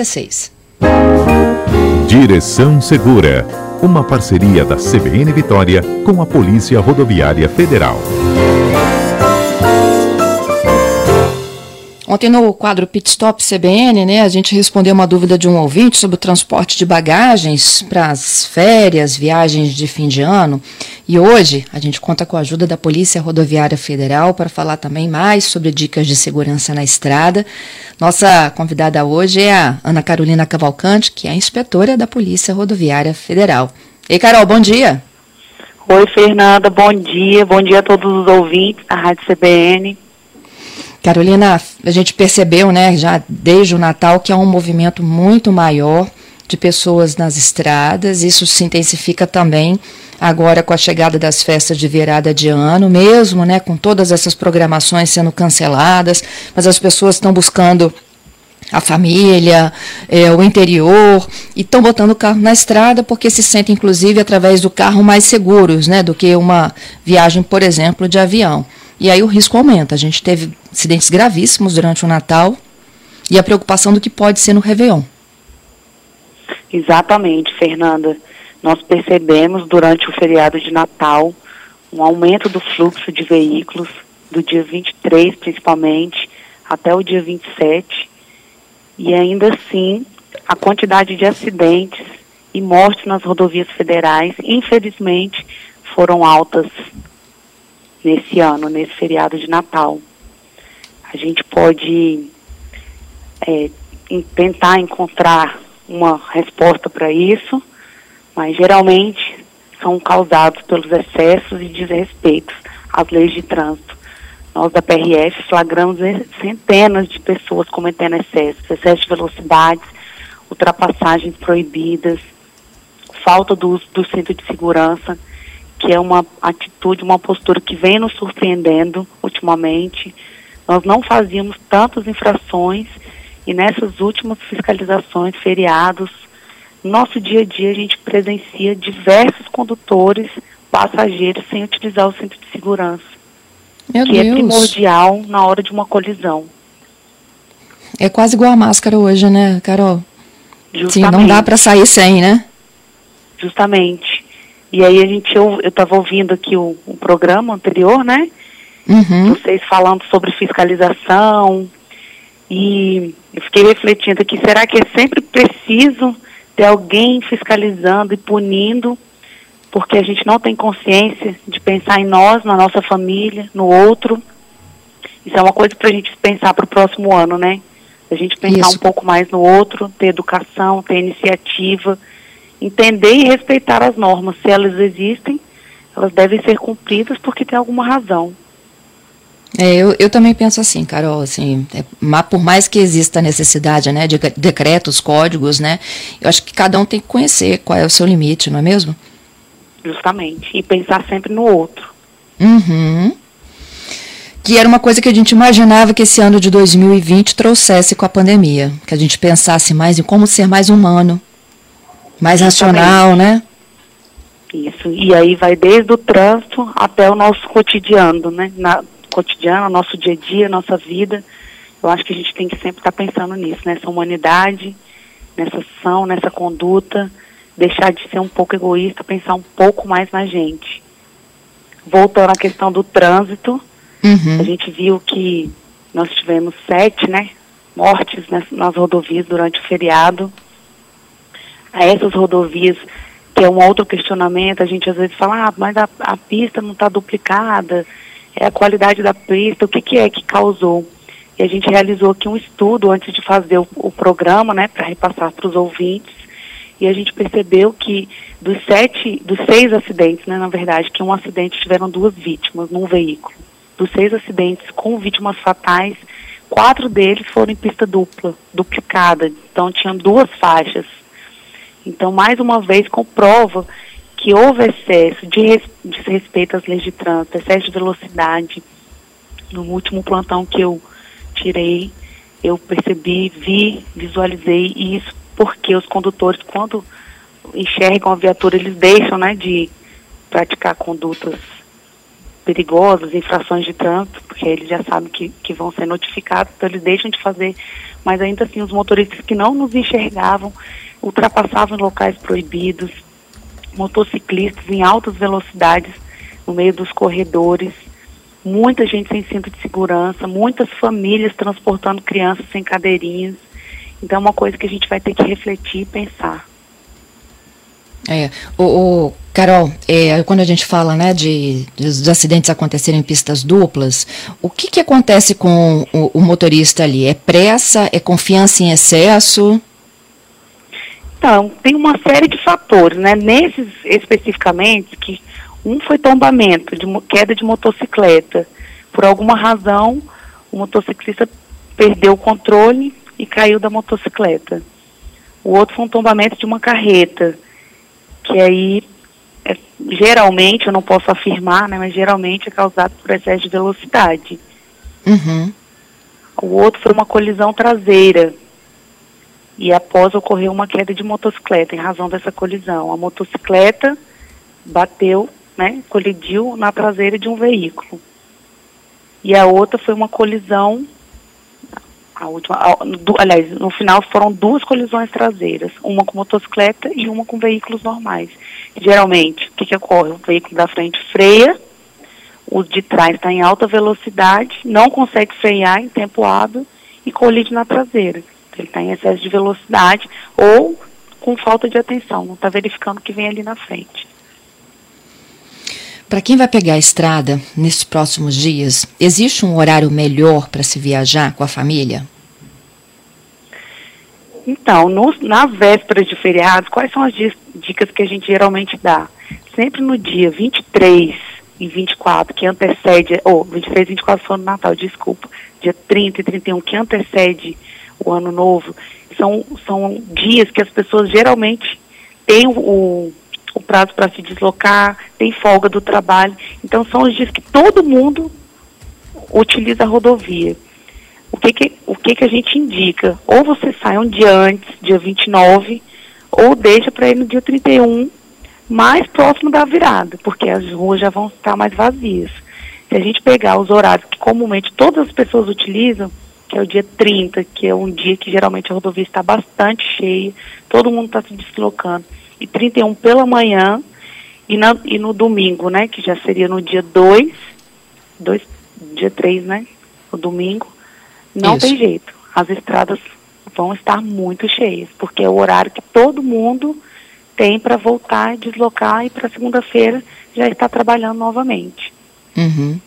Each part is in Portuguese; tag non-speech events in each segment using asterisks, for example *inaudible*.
16. Direção Segura, uma parceria da CBN Vitória com a Polícia Rodoviária Federal. Ontem no quadro Pit Stop CBN, né, a gente respondeu uma dúvida de um ouvinte sobre o transporte de bagagens para as férias, viagens de fim de ano. E hoje a gente conta com a ajuda da Polícia Rodoviária Federal para falar também mais sobre dicas de segurança na estrada. Nossa convidada hoje é a Ana Carolina Cavalcante, que é inspetora da Polícia Rodoviária Federal. Ei, Carol, bom dia. Oi, Fernanda, bom dia. Bom dia a todos os ouvintes da Rádio CBN. Carolina, a gente percebeu, né, já desde o Natal, que há um movimento muito maior de pessoas nas estradas. Isso se intensifica também agora com a chegada das festas de virada de ano, mesmo, né, com todas essas programações sendo canceladas, mas as pessoas estão buscando a família, é, o interior, e estão botando o carro na estrada porque se sentem, inclusive, através do carro mais seguros, né, do que uma viagem, por exemplo, de avião. E aí o risco aumenta. A gente teve acidentes gravíssimos durante o Natal e a preocupação do que pode ser no Réveillon. Exatamente, Fernanda. Nós percebemos durante o feriado de Natal um aumento do fluxo de veículos do dia 23, principalmente, até o dia 27. E ainda assim, a quantidade de acidentes e mortes nas rodovias federais, infelizmente, foram altas nesse ano, nesse feriado de Natal. A gente pode é, tentar encontrar uma resposta para isso, mas geralmente são causados pelos excessos e desrespeitos às leis de trânsito. Nós da PRF flagramos centenas de pessoas cometendo excessos, excesso de velocidades, ultrapassagens proibidas, falta do uso do cinto de segurança que é uma atitude, uma postura que vem nos surpreendendo ultimamente. Nós não fazíamos tantas infrações e nessas últimas fiscalizações, feriados, nosso dia a dia a gente presencia diversos condutores, passageiros sem utilizar o cinto de segurança, Meu que Deus. é primordial na hora de uma colisão. É quase igual a máscara hoje, né, Carol? Justamente. Sim, não dá para sair sem, né? Justamente. E aí a gente, eu estava ouvindo aqui o, o, programa anterior, né? Uhum. Vocês falando sobre fiscalização. E eu fiquei refletindo aqui, será que é sempre preciso ter alguém fiscalizando e punindo, porque a gente não tem consciência de pensar em nós, na nossa família, no outro? Isso é uma coisa para a gente pensar para o próximo ano, né? A gente pensar Isso. um pouco mais no outro, ter educação, ter iniciativa entender e respeitar as normas. Se elas existem, elas devem ser cumpridas porque tem alguma razão. É, eu, eu também penso assim, Carol, assim, é, por mais que exista a necessidade, né, de decretos, códigos, né, eu acho que cada um tem que conhecer qual é o seu limite, não é mesmo? Justamente, e pensar sempre no outro. Uhum. Que era uma coisa que a gente imaginava que esse ano de 2020 trouxesse com a pandemia, que a gente pensasse mais em como ser mais humano, mais racional, né? Isso. E aí vai desde o trânsito até o nosso cotidiano, né? Na, cotidiano, nosso dia a dia, nossa vida. Eu acho que a gente tem que sempre estar pensando nisso, nessa humanidade, nessa ação, nessa conduta, deixar de ser um pouco egoísta, pensar um pouco mais na gente. Voltando à questão do trânsito, uhum. a gente viu que nós tivemos sete, né, mortes nas, nas rodovias durante o feriado a essas rodovias, que é um outro questionamento, a gente às vezes fala, ah, mas a, a pista não está duplicada, é a qualidade da pista, o que, que é que causou? E a gente realizou aqui um estudo antes de fazer o, o programa, né, para repassar para os ouvintes, e a gente percebeu que dos sete, dos seis acidentes, né, na verdade, que um acidente tiveram duas vítimas num veículo. Dos seis acidentes com vítimas fatais, quatro deles foram em pista dupla, duplicada, então tinham duas faixas. Então, mais uma vez, comprova que houve excesso de desrespeito às leis de trânsito, excesso de velocidade. No último plantão que eu tirei, eu percebi, vi, visualizei isso porque os condutores, quando enxergam a viatura, eles deixam né, de praticar condutas perigosas, infrações de trânsito, porque eles já sabem que, que vão ser notificados, então eles deixam de fazer mas ainda assim os motoristas que não nos enxergavam ultrapassavam em locais proibidos, motociclistas em altas velocidades no meio dos corredores, muita gente sem cinto de segurança, muitas famílias transportando crianças sem cadeirinhas. Então é uma coisa que a gente vai ter que refletir e pensar. É, o, o Carol, é, quando a gente fala né, de, de, acidentes acontecerem em pistas duplas, o que, que acontece com o, o, motorista ali? É pressa? É confiança em excesso? Então, tem uma série de fatores, né? Nesses especificamente, que um foi tombamento, de queda de motocicleta. Por alguma razão, o motociclista perdeu o controle e caiu da motocicleta. O outro foi um tombamento de uma carreta que aí é, geralmente, eu não posso afirmar, né, mas geralmente é causado por excesso de velocidade. Uhum. O outro foi uma colisão traseira. E após ocorreu uma queda de motocicleta em razão dessa colisão. A motocicleta bateu, né, colidiu na traseira de um veículo. E a outra foi uma colisão a última, a, do, aliás, no final foram duas colisões traseiras, uma com motocicleta e uma com veículos normais. Geralmente, o que, que ocorre? O veículo da frente freia, o de trás está em alta velocidade, não consegue frear em tempo hábil e colide na traseira. Ele está em excesso de velocidade ou com falta de atenção, não está verificando o que vem ali na frente. Para quem vai pegar a estrada nesses próximos dias, existe um horário melhor para se viajar com a família? Então, no, nas vésperas de feriados, quais são as dicas que a gente geralmente dá? Sempre no dia 23 e 24, que antecede, ou oh, 23 e 24 foi no Natal, desculpa, dia 30 e 31, que antecede o Ano Novo, são, são dias que as pessoas geralmente têm o, o prazo para se deslocar, tem folga do trabalho. Então são os dias que todo mundo utiliza a rodovia. O que que, o que que a gente indica? Ou você sai um dia antes, dia 29, ou deixa para ir no dia 31, mais próximo da virada, porque as ruas já vão estar mais vazias. Se a gente pegar os horários que comumente todas as pessoas utilizam, que é o dia 30, que é um dia que geralmente a rodovia está bastante cheia, todo mundo está se deslocando e 31 pela manhã e, na, e no domingo, né, que já seria no dia 2, dois, dia 3, né, o domingo, não Isso. tem jeito. As estradas vão estar muito cheias, porque é o horário que todo mundo tem para voltar, deslocar e para segunda-feira já está trabalhando novamente. Uhum.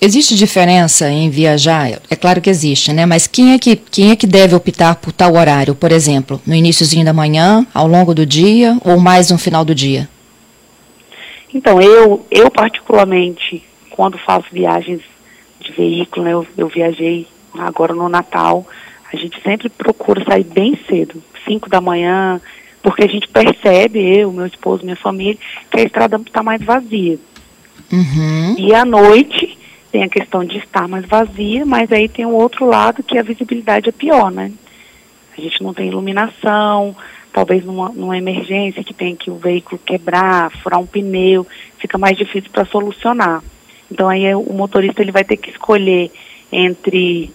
Existe diferença em viajar? É claro que existe, né? Mas quem é que, quem é que deve optar por tal horário, por exemplo? No iníciozinho da manhã, ao longo do dia ou mais no final do dia? Então, eu, eu particularmente, quando faço viagens de veículo, né, eu, eu viajei agora no Natal, a gente sempre procura sair bem cedo, 5 da manhã, porque a gente percebe, eu, meu esposo, minha família, que a estrada está mais vazia. Uhum. E à noite, tem a questão de estar mais vazia, mas aí tem o outro lado que a visibilidade é pior, né? A gente não tem iluminação, talvez numa, numa emergência que tem que o veículo quebrar, furar um pneu, fica mais difícil para solucionar. Então aí o motorista ele vai ter que escolher entre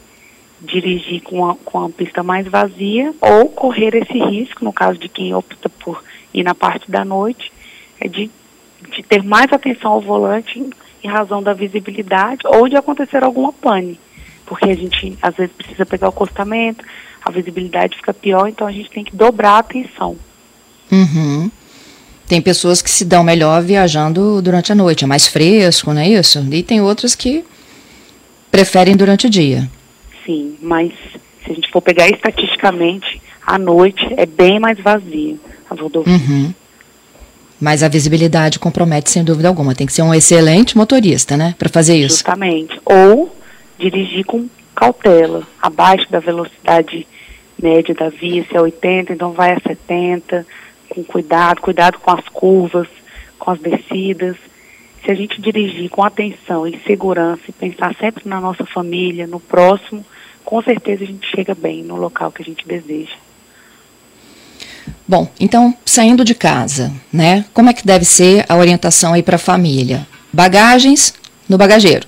dirigir com a, com a pista mais vazia ou correr esse risco, no caso de quem opta por ir na parte da noite, é de, de ter mais atenção ao volante em razão da visibilidade ou de acontecer alguma pane, porque a gente às vezes precisa pegar o acostamento, a visibilidade fica pior, então a gente tem que dobrar a atenção. Uhum. Tem pessoas que se dão melhor viajando durante a noite, é mais fresco, não é isso? E tem outras que preferem durante o dia. Sim, mas se a gente for pegar estatisticamente, à noite é bem mais vazia a rodovia. Uhum. Mas a visibilidade compromete sem dúvida alguma. Tem que ser um excelente motorista, né, para fazer isso. Justamente. Ou dirigir com cautela, abaixo da velocidade média da via, se é 80, então vai a 70, com cuidado, cuidado com as curvas, com as descidas. Se a gente dirigir com atenção e segurança e pensar sempre na nossa família, no próximo, com certeza a gente chega bem no local que a gente deseja. Bom, então, saindo de casa, né? Como é que deve ser a orientação aí para a família? Bagagens no bagageiro.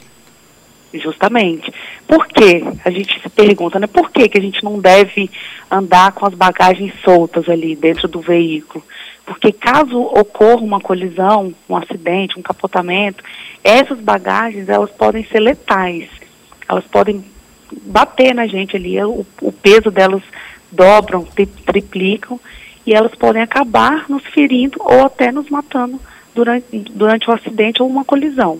Justamente. por que a gente se pergunta, né? Por que, que a gente não deve andar com as bagagens soltas ali dentro do veículo? Porque caso ocorra uma colisão, um acidente, um capotamento, essas bagagens elas podem ser letais. Elas podem bater na gente ali, o, o peso delas dobram, triplicam e elas podem acabar nos ferindo ou até nos matando durante, durante o acidente ou uma colisão.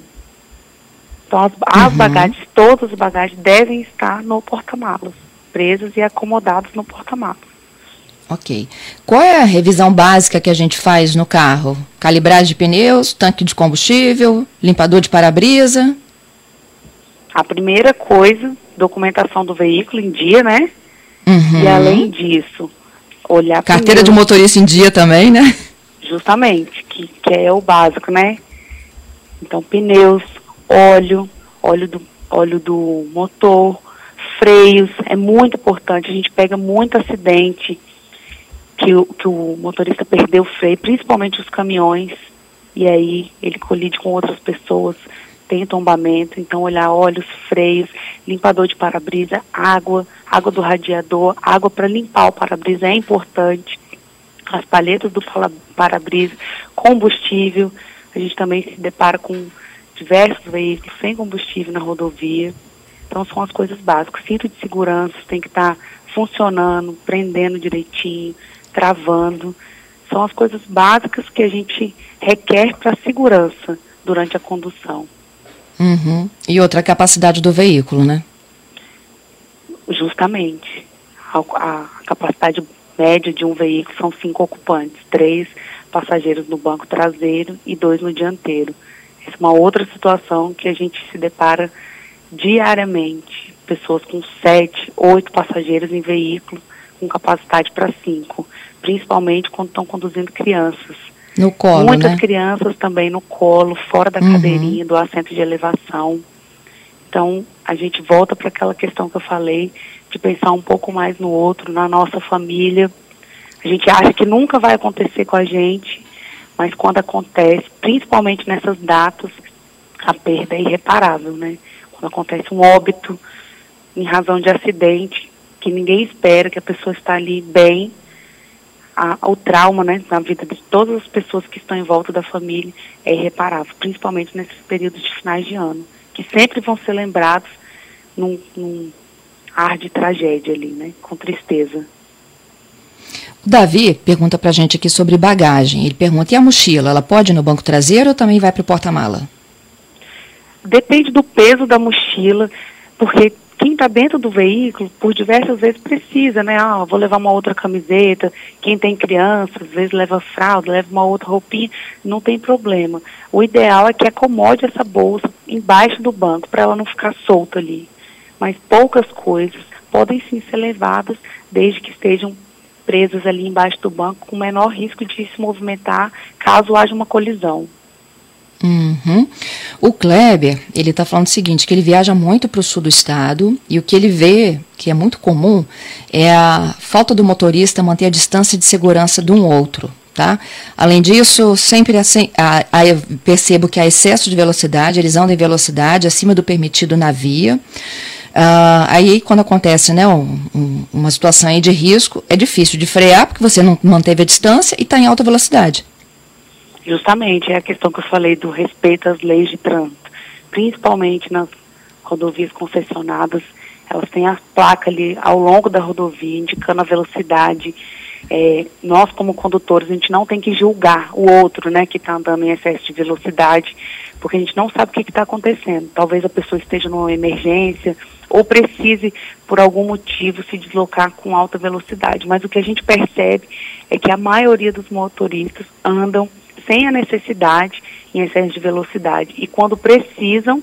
Então, as, as uhum. bagagens, todas as bagagens devem estar no porta-malas, presas e acomodadas no porta-malas. Ok. Qual é a revisão básica que a gente faz no carro? Calibragem de pneus, tanque de combustível, limpador de para-brisa? A primeira coisa, documentação do veículo em dia, né? Uhum. E além disso, olhar Carteira pneus. de motorista em dia também, né? Justamente, que, que é o básico, né? Então, pneus, óleo, óleo do, óleo do motor, freios, é muito importante. A gente pega muito acidente que o, que o motorista perdeu o freio, principalmente os caminhões, e aí ele colide com outras pessoas, tem tombamento, então olhar óleos, freios, limpador de para-brisa, água, água do radiador, água para limpar o para-brisa é importante as palhetas do para-brisa, combustível. A gente também se depara com diversos veículos sem combustível na rodovia. Então são as coisas básicas. Cinto de segurança tem que estar tá funcionando, prendendo direitinho, travando. São as coisas básicas que a gente requer para segurança durante a condução. Uhum. E outra capacidade do veículo, né? Justamente. A, a capacidade média de um veículo são cinco ocupantes, três passageiros no banco traseiro e dois no dianteiro. Essa é uma outra situação que a gente se depara diariamente. Pessoas com sete, oito passageiros em veículo com capacidade para cinco, principalmente quando estão conduzindo crianças. No colo, Muitas né? crianças também no colo, fora da uhum. cadeirinha, do assento de elevação. Então, a gente volta para aquela questão que eu falei, de pensar um pouco mais no outro, na nossa família. A gente acha que nunca vai acontecer com a gente, mas quando acontece, principalmente nessas datas, a perda é irreparável, né? Quando acontece um óbito em razão de acidente, que ninguém espera, que a pessoa está ali bem, a, o trauma, né, na vida de todas as pessoas que estão em volta da família é irreparável, principalmente nesses períodos de finais de ano, que sempre vão ser lembrados num, num ar de tragédia ali, né? Com tristeza. O Davi pergunta pra gente aqui sobre bagagem. Ele pergunta: e a mochila? Ela pode ir no banco traseiro ou também vai para o porta-mala? Depende do peso da mochila, porque quem está dentro do veículo, por diversas vezes precisa, né? Ah, vou levar uma outra camiseta. Quem tem criança, às vezes leva fralda, leva uma outra roupinha, não tem problema. O ideal é que acomode essa bolsa embaixo do banco, para ela não ficar solta ali mas poucas coisas podem sim ser levadas desde que estejam presas ali embaixo do banco com menor risco de se movimentar caso haja uma colisão. Uhum. O Kleber, ele está falando o seguinte, que ele viaja muito para o sul do estado e o que ele vê, que é muito comum, é a falta do motorista manter a distância de segurança de um outro. Tá? Além disso, sempre assim, a, a, percebo que há excesso de velocidade, eles andam em velocidade acima do permitido na via. Uh, aí, quando acontece né, um, um, uma situação de risco, é difícil de frear, porque você não manteve a distância e está em alta velocidade. Justamente, é a questão que eu falei do respeito às leis de trânsito. Principalmente nas rodovias concessionadas, elas têm a placa ali ao longo da rodovia, indicando a velocidade. É, nós, como condutores, a gente não tem que julgar o outro, né, que está andando em excesso de velocidade, porque a gente não sabe o que está acontecendo. Talvez a pessoa esteja numa emergência, ou precise, por algum motivo, se deslocar com alta velocidade. Mas o que a gente percebe é que a maioria dos motoristas andam sem a necessidade em excesso de velocidade. E quando precisam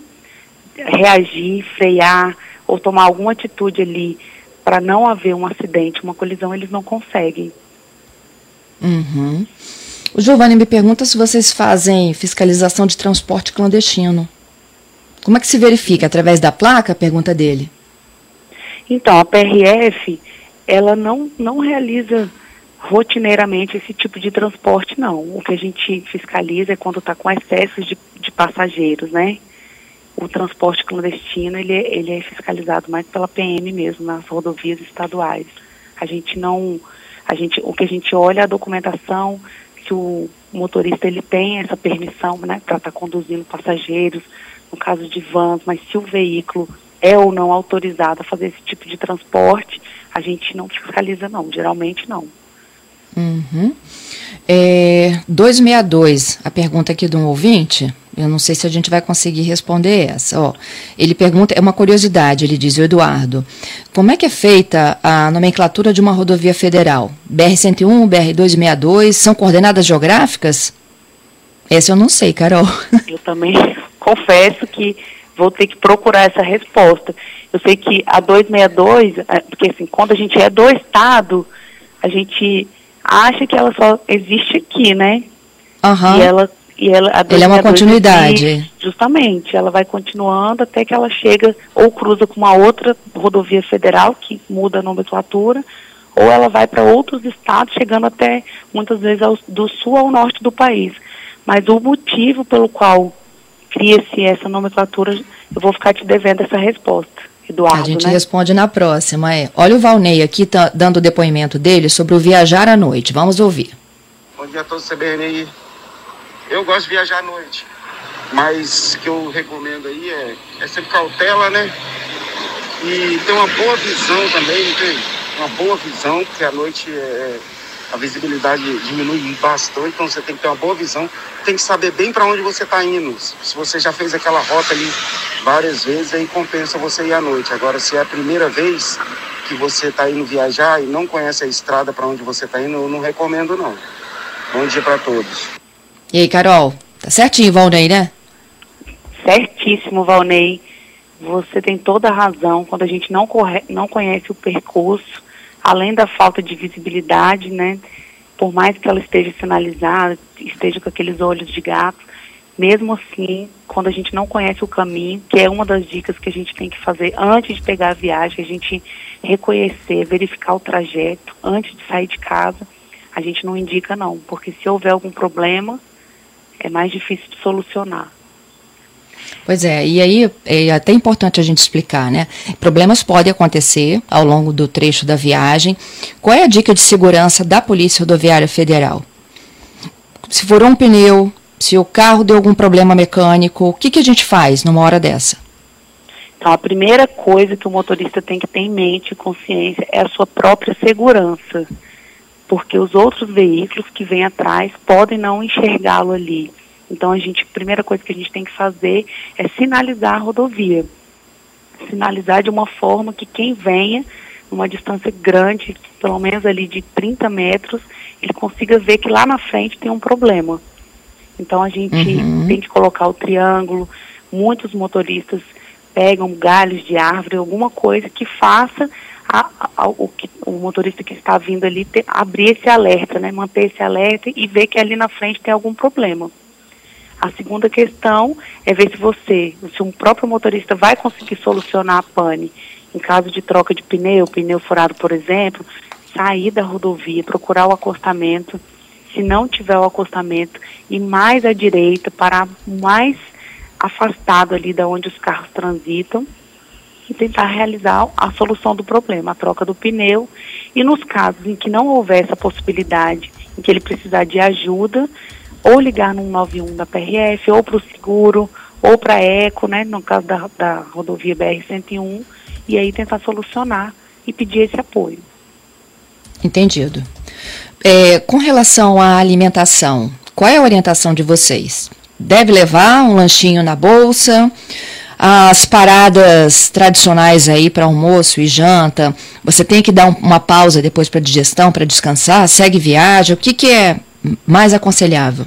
reagir, frear ou tomar alguma atitude ali para não haver um acidente, uma colisão, eles não conseguem. Uhum. O Giovanni me pergunta se vocês fazem fiscalização de transporte clandestino. Como é que se verifica? Através da placa? Pergunta dele. Então, a PRF, ela não, não realiza rotineiramente esse tipo de transporte, não. O que a gente fiscaliza é quando está com excessos de, de passageiros, né? o transporte clandestino ele, é, ele é fiscalizado mais pela PM mesmo, nas rodovias estaduais. A gente não, a gente, o que a gente olha é a documentação, se o motorista ele tem essa permissão né, para estar tá conduzindo passageiros, no caso de vans, mas se o veículo é ou não autorizado a fazer esse tipo de transporte, a gente não fiscaliza não, geralmente não. Uhum. É, 262, a pergunta aqui de um ouvinte, eu não sei se a gente vai conseguir responder essa. Ó, ele pergunta, é uma curiosidade, ele diz, o Eduardo, como é que é feita a nomenclatura de uma rodovia federal? BR-101, BR-262, são coordenadas geográficas? Essa eu não sei, Carol. *laughs* Eu também *laughs* confesso que vou ter que procurar essa resposta. Eu sei que a 262, é, porque assim, quando a gente é do Estado, a gente acha que ela só existe aqui, né? Uhum. E ela e ela a Ele é uma continuidade. justamente, ela vai continuando até que ela chega ou cruza com uma outra rodovia federal que muda a nomenclatura, ou ela vai para outros estados, chegando até muitas vezes ao, do sul ao norte do país. Mas o motivo pelo qual cria-se essa nomenclatura, eu vou ficar te devendo essa resposta. Eduardo, a gente né? responde na próxima. É. Olha o Valnei aqui tá dando o depoimento dele sobre o viajar à noite. Vamos ouvir. Bom dia a todos CBN Eu gosto de viajar à noite, mas o que eu recomendo aí é, é sempre cautela, né? E ter uma boa visão também, tem uma boa visão, porque à noite é, a visibilidade diminui bastante, então você tem que ter uma boa visão, tem que saber bem para onde você está indo. Se você já fez aquela rota ali várias vezes, aí compensa você ir à noite. Agora, se é a primeira vez que você está indo viajar e não conhece a estrada para onde você está indo, eu não recomendo não. Bom dia para todos. E aí, Carol? Tá certinho, Valnei, né? Certíssimo, Valnei. Você tem toda a razão. Quando a gente não, corre, não conhece o percurso, além da falta de visibilidade, né? Por mais que ela esteja sinalizada, esteja com aqueles olhos de gato, mesmo assim, quando a gente não conhece o caminho, que é uma das dicas que a gente tem que fazer antes de pegar a viagem, a gente reconhecer, verificar o trajeto antes de sair de casa, a gente não indica não, porque se houver algum problema, é mais difícil de solucionar. Pois é, e aí é até importante a gente explicar, né? Problemas podem acontecer ao longo do trecho da viagem. Qual é a dica de segurança da Polícia Rodoviária Federal? Se furou um pneu, se o carro deu algum problema mecânico, o que, que a gente faz numa hora dessa? Então, a primeira coisa que o motorista tem que ter em mente e consciência é a sua própria segurança, porque os outros veículos que vêm atrás podem não enxergá-lo ali. Então, a gente, a primeira coisa que a gente tem que fazer é sinalizar a rodovia. Sinalizar de uma forma que quem venha, numa distância grande, pelo menos ali de 30 metros, ele consiga ver que lá na frente tem um problema. Então, a gente uhum. tem que colocar o triângulo. Muitos motoristas pegam galhos de árvore, alguma coisa que faça a, a, o, o motorista que está vindo ali ter, abrir esse alerta, né, manter esse alerta e ver que ali na frente tem algum problema. A segunda questão é ver se você, se um próprio motorista vai conseguir solucionar a pane em caso de troca de pneu, pneu furado, por exemplo, sair da rodovia, procurar o acostamento. Se não tiver o acostamento, ir mais à direita, parar mais afastado ali da onde os carros transitam e tentar realizar a solução do problema, a troca do pneu. E nos casos em que não houver essa possibilidade, em que ele precisar de ajuda, ou ligar no 191 da PRF, ou para o seguro, ou para a ECO, né, no caso da, da rodovia BR-101, e aí tentar solucionar e pedir esse apoio. Entendido. É, com relação à alimentação, qual é a orientação de vocês? Deve levar um lanchinho na bolsa? As paradas tradicionais aí para almoço e janta, você tem que dar um, uma pausa depois para digestão, para descansar? Segue viagem? O que, que é mais aconselhável?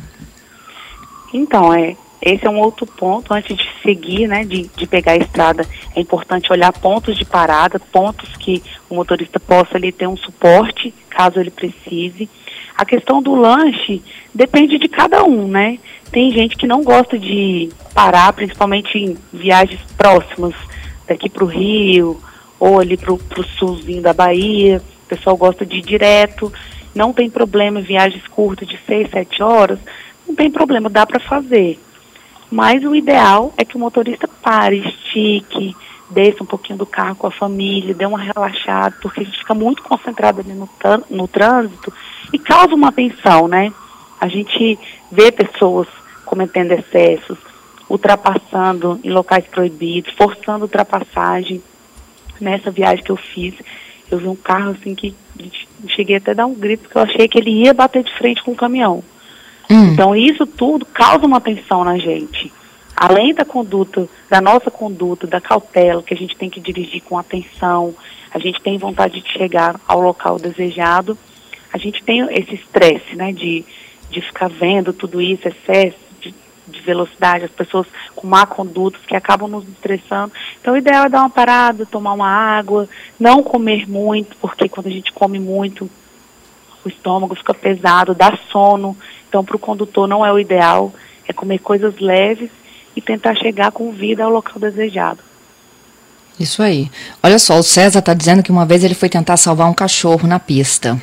Então, é, esse é um outro ponto, antes de seguir, né, de, de pegar a estrada, é importante olhar pontos de parada, pontos que o motorista possa ali ter um suporte, caso ele precise. A questão do lanche depende de cada um, né? Tem gente que não gosta de parar, principalmente em viagens próximas, daqui para o Rio, ou ali para o sulzinho da Bahia, o pessoal gosta de ir direto, não tem problema, viagens curtas de 6, 7 horas, não tem problema, dá para fazer. Mas o ideal é que o motorista pare, estique, desça um pouquinho do carro com a família, dê uma relaxada, porque a gente fica muito concentrado ali no, no trânsito e causa uma tensão, né? A gente vê pessoas cometendo excessos, ultrapassando em locais proibidos, forçando ultrapassagem. Nessa viagem que eu fiz, eu vi um carro assim que cheguei até a dar um grito, porque eu achei que ele ia bater de frente com o caminhão. Hum. Então isso tudo causa uma tensão na gente. Além da conduta, da nossa conduta, da cautela, que a gente tem que dirigir com atenção, a gente tem vontade de chegar ao local desejado, a gente tem esse estresse, né, de, de ficar vendo tudo isso, excesso de, de velocidade, as pessoas com má conduta que acabam nos estressando. Então, o ideal é dar uma parada, tomar uma água, não comer muito, porque quando a gente come muito, o estômago fica pesado, dá sono. Então, para o condutor não é o ideal, é comer coisas leves e tentar chegar com vida ao local desejado. Isso aí. Olha só, o César está dizendo que uma vez ele foi tentar salvar um cachorro na pista.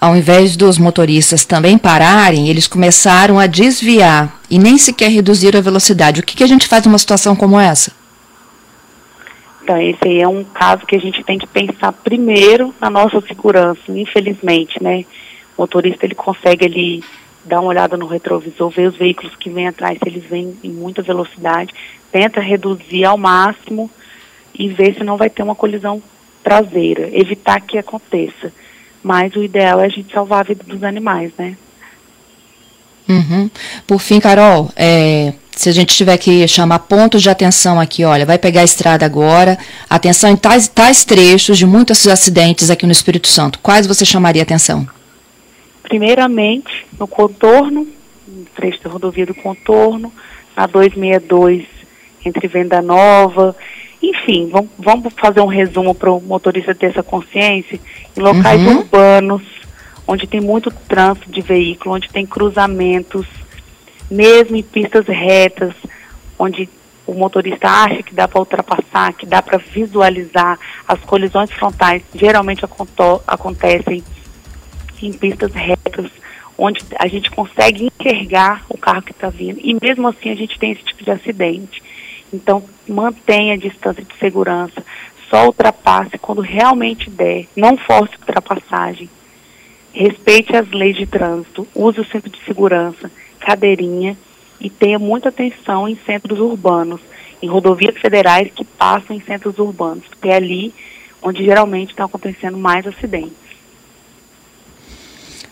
Ao invés dos motoristas também pararem, eles começaram a desviar e nem sequer reduzir a velocidade. O que, que a gente faz numa situação como essa? Então, esse aí é um caso que a gente tem que pensar primeiro na nossa segurança, infelizmente, né? O motorista, ele consegue ali dar uma olhada no retrovisor, ver os veículos que vêm atrás, se eles vêm em muita velocidade, tenta reduzir ao máximo e ver se não vai ter uma colisão traseira, evitar que aconteça. Mas o ideal é a gente salvar a vida dos animais, né? Uhum. Por fim, Carol, é, se a gente tiver que chamar pontos de atenção aqui, olha, vai pegar a estrada agora, atenção em tais, tais trechos de muitos acidentes aqui no Espírito Santo, quais você chamaria atenção? Primeiramente, no contorno, no trecho da rodovia do contorno, na 262 entre Venda Nova, enfim, vamos, vamos fazer um resumo para o motorista ter essa consciência, em locais uhum. urbanos, onde tem muito trânsito de veículo, onde tem cruzamentos, mesmo em pistas retas, onde o motorista acha que dá para ultrapassar, que dá para visualizar, as colisões frontais geralmente acontecem em pistas retas, onde a gente consegue enxergar o carro que está vindo, e mesmo assim a gente tem esse tipo de acidente. Então, mantenha a distância de segurança, só ultrapasse quando realmente der, não force ultrapassagem. Respeite as leis de trânsito, use o cinto de segurança, cadeirinha e tenha muita atenção em centros urbanos, em rodovias federais que passam em centros urbanos, porque é ali onde geralmente estão acontecendo mais acidentes.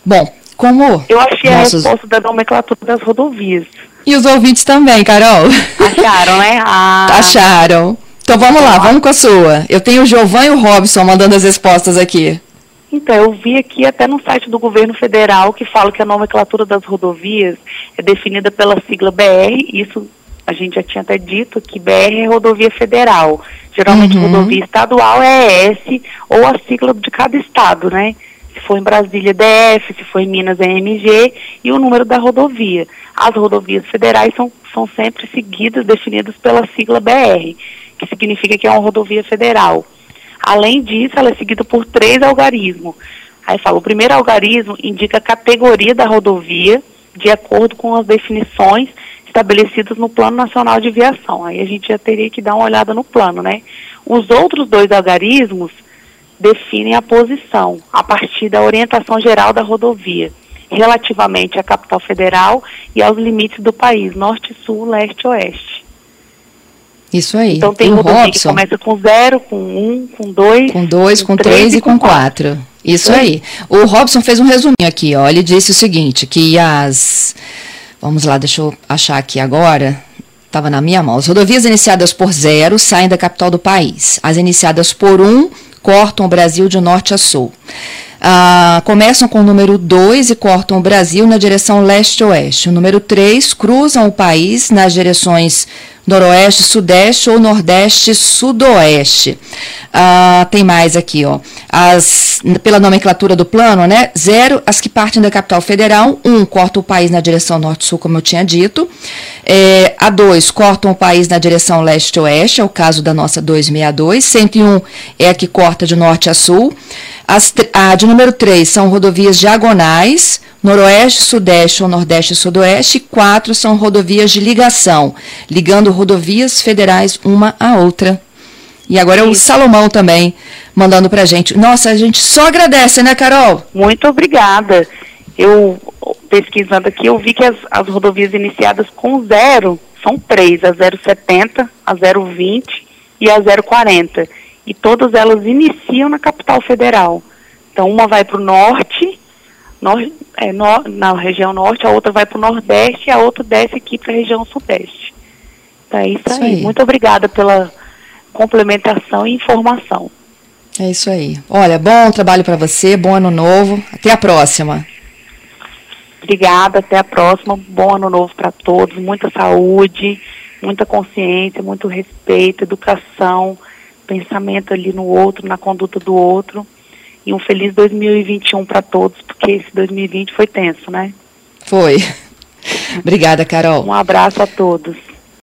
Bom, como. Eu achei nossos... a resposta da nomenclatura das rodovias. E os ouvintes também, Carol. Acharam, né? Ah. Acharam. Então vamos lá, vamos com a sua. Eu tenho o Giovanni e o Robson mandando as respostas aqui. Então, eu vi aqui até no site do governo federal que fala que a nomenclatura das rodovias é definida pela sigla BR, isso a gente já tinha até dito que BR é rodovia federal. Geralmente uhum. rodovia estadual é ES ou a sigla de cada estado, né? Se for em Brasília, DF, se for em Minas, é MG, e o número da rodovia. As rodovias federais são, são sempre seguidas, definidas pela sigla BR, que significa que é uma rodovia federal. Além disso, ela é seguida por três algarismos. Aí fala, o primeiro algarismo indica a categoria da rodovia, de acordo com as definições estabelecidas no Plano Nacional de Viação. Aí a gente já teria que dar uma olhada no plano, né? Os outros dois algarismos definem a posição a partir da orientação geral da rodovia, relativamente à capital federal e aos limites do país, norte, sul, leste, oeste. Isso aí. Então tem, tem rodovia Robson. que começa com zero, com um, com dois, com dois, com, com três, três e com quatro. quatro. Isso aí. O Robson fez um resuminho aqui, ó. Ele disse o seguinte, que as Vamos lá, deixa eu achar aqui agora. Estava na minha mão. As rodovias iniciadas por zero saem da capital do país. As iniciadas por um cortam o Brasil de norte a sul. Ah, começam com o número 2 e cortam o Brasil na direção leste-oeste. O número 3 cruzam o país nas direções noroeste, sudeste ou nordeste, sudoeste. Ah, tem mais aqui, ó. As, pela nomenclatura do plano, né? Zero, as que partem da capital federal. Um, corta o país na direção norte-sul, como eu tinha dito. É, a dois, cortam o país na direção leste-oeste, é o caso da nossa 262. 101 é a que corta de norte a sul. As, a de número 3 são rodovias diagonais, Noroeste, Sudeste ou Nordeste e Sudoeste, e quatro são rodovias de ligação, ligando rodovias federais uma à outra. E agora é o Salomão também mandando para a gente. Nossa, a gente só agradece, né, Carol? Muito obrigada. Eu, pesquisando aqui, eu vi que as, as rodovias iniciadas com zero são três, a 070, a 020 e a 040. E todas elas iniciam na capital federal. Então, uma vai para o norte, nor, é, no, na região norte, a outra vai para o nordeste e a outra desce aqui para a região sudeste. Então, é isso, isso aí. aí. Muito obrigada pela complementação e informação. É isso aí. Olha, bom trabalho para você, bom ano novo. Até a próxima. Obrigada, até a próxima. Bom ano novo para todos, muita saúde, muita consciência, muito respeito, educação, pensamento ali no outro, na conduta do outro. E um feliz 2021 para todos, porque esse 2020 foi tenso, né? Foi. *laughs* Obrigada, Carol. Um abraço a todos.